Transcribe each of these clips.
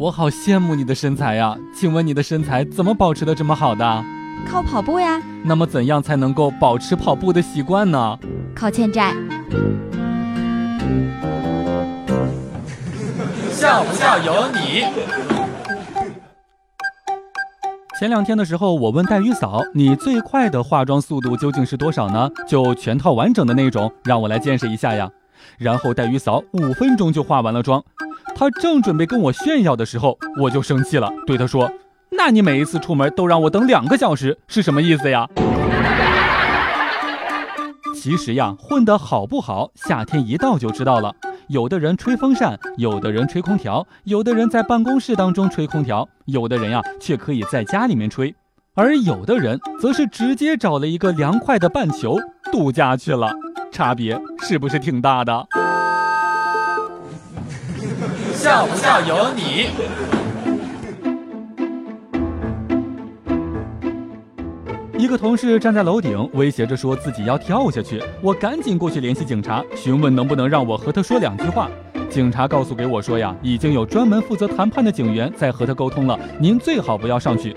我好羡慕你的身材呀！请问你的身材怎么保持的这么好的？靠跑步呀。那么怎样才能够保持跑步的习惯呢？靠欠债。笑不笑由你。前两天的时候，我问黛玉嫂：“你最快的化妆速度究竟是多少呢？就全套完整的那种，让我来见识一下呀。”然后黛玉嫂五分钟就化完了妆。她正准备跟我炫耀的时候，我就生气了，对她说：“那你每一次出门都让我等两个小时，是什么意思呀？”其实呀，混得好不好，夏天一到就知道了。有的人吹风扇，有的人吹空调，有的人在办公室当中吹空调，有的人呀却可以在家里面吹，而有的人则是直接找了一个凉快的半球度假去了，差别是不是挺大的？笑不笑由你。一个同事站在楼顶，威胁着说自己要跳下去。我赶紧过去联系警察，询问能不能让我和他说两句话。警察告诉给我说呀，已经有专门负责谈判的警员在和他沟通了，您最好不要上去。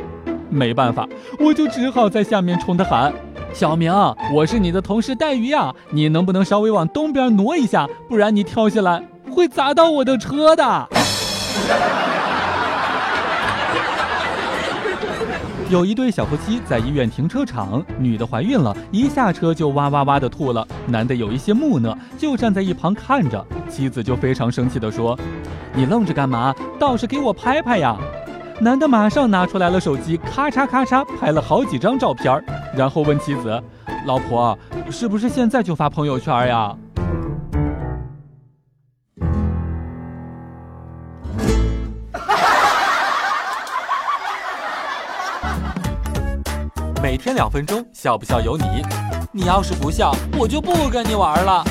没办法，我就只好在下面冲他喊：“小明，我是你的同事带鱼呀，你能不能稍微往东边挪一下？不然你跳下来会砸到我的车的。”有一对小夫妻在医院停车场，女的怀孕了，一下车就哇哇哇的吐了。男的有一些木讷，就站在一旁看着。妻子就非常生气的说：“你愣着干嘛？倒是给我拍拍呀！”男的马上拿出来了手机，咔嚓咔嚓拍了好几张照片，然后问妻子：“老婆，是不是现在就发朋友圈呀？” 每天两分钟，笑不笑由你。你要是不笑，我就不跟你玩了。